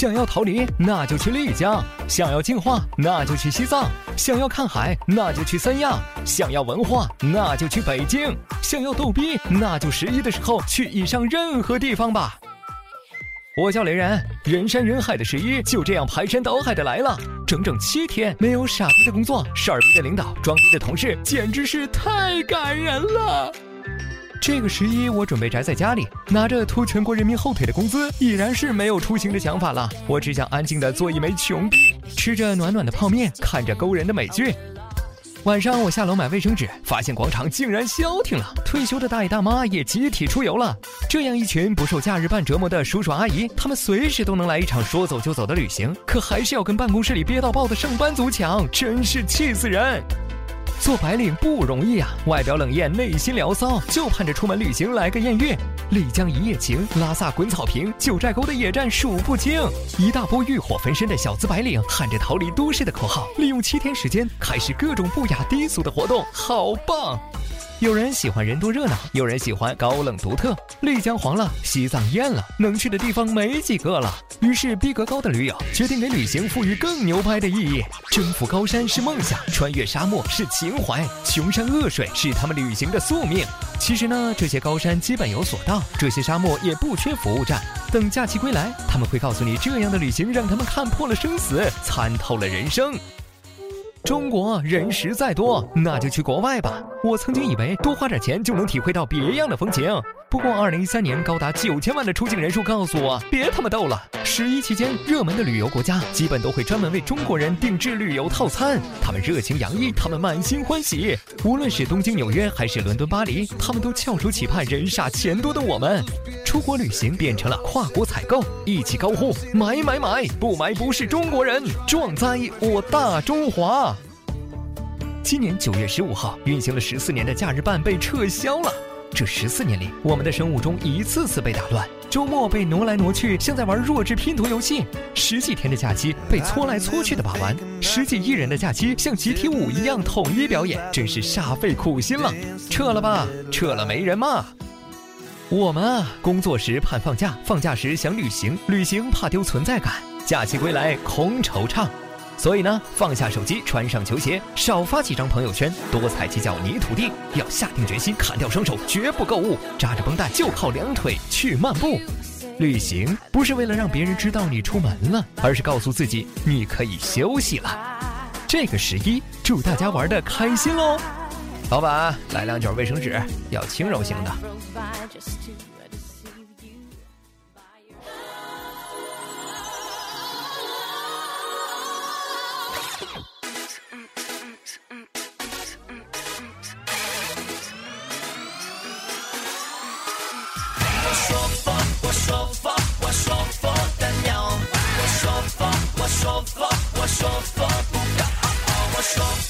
想要逃离，那就去丽江；想要进化，那就去西藏；想要看海，那就去三亚；想要文化，那就去北京；想要逗逼，那就十一的时候去以上任何地方吧。我叫雷人，人山人海的十一就这样排山倒海的来了，整整七天，没有傻逼的工作，事儿逼的领导，装逼的同事，简直是太感人了。这个十一，我准备宅在家里，拿着拖全国人民后腿的工资，已然是没有出行的想法了。我只想安静的做一枚穷逼，吃着暖暖的泡面，看着勾人的美剧。晚上我下楼买卫生纸，发现广场竟然消停了，退休的大爷大妈也集体出游了。这样一群不受假日办折磨的叔叔阿姨，他们随时都能来一场说走就走的旅行，可还是要跟办公室里憋到爆的上班族抢，真是气死人！做白领不容易啊，外表冷艳，内心聊骚，就盼着出门旅行来个艳遇。丽江一夜情，拉萨滚草坪，九寨沟的野战数不清。一大波欲火焚身的小资白领，喊着逃离都市的口号，利用七天时间开始各种不雅低俗的活动，好棒！有人喜欢人多热闹，有人喜欢高冷独特。丽江黄了，西藏艳了，能去的地方没几个了。于是逼格高的驴友决定给旅行赋予更牛掰的意义：征服高山是梦想，穿越沙漠是情怀，穷山恶水是他们旅行的宿命。其实呢，这些高山基本有所到，这些沙漠也不缺服务站。等假期归来，他们会告诉你，这样的旅行让他们看破了生死，参透了人生。中国人实在多，那就去国外吧。我曾经以为多花点钱就能体会到别样的风情。不过，二零一三年高达九千万的出境人数告诉我，别他妈逗了。十一期间，热门的旅游国家基本都会专门为中国人定制旅游套餐。他们热情洋溢，他们满心欢喜。无论是东京、纽约还是伦敦、巴黎，他们都翘首企盼人傻钱多的我们。出国旅行变成了跨国采购，一起高呼买买买，不买不是中国人，壮哉我大中华。今年九月十五号，运行了十四年的假日办被撤销了。这十四年里，我们的生物钟一次次被打乱，周末被挪来挪去，像在玩弱智拼图游戏；十几天的假期被搓来搓去的把玩，十几亿人的假期像集体舞一样统一表演，真是煞费苦心了。撤了吧，撤了没人骂。我们啊，工作时盼放假，放假时想旅行，旅行怕丢存在感，假期归来空惆怅。所以呢，放下手机，穿上球鞋，少发几张朋友圈，多踩几脚泥土地，要下定决心砍掉双手，绝不购物，扎着绷带就靠两腿去漫步。旅行不是为了让别人知道你出门了，而是告诉自己你可以休息了。这个十一，祝大家玩的开心喽！老板，来两卷卫生纸，要轻柔型的。我说风，我说风，我说风的鸟。我说风，我说风，我说风不倒。我说。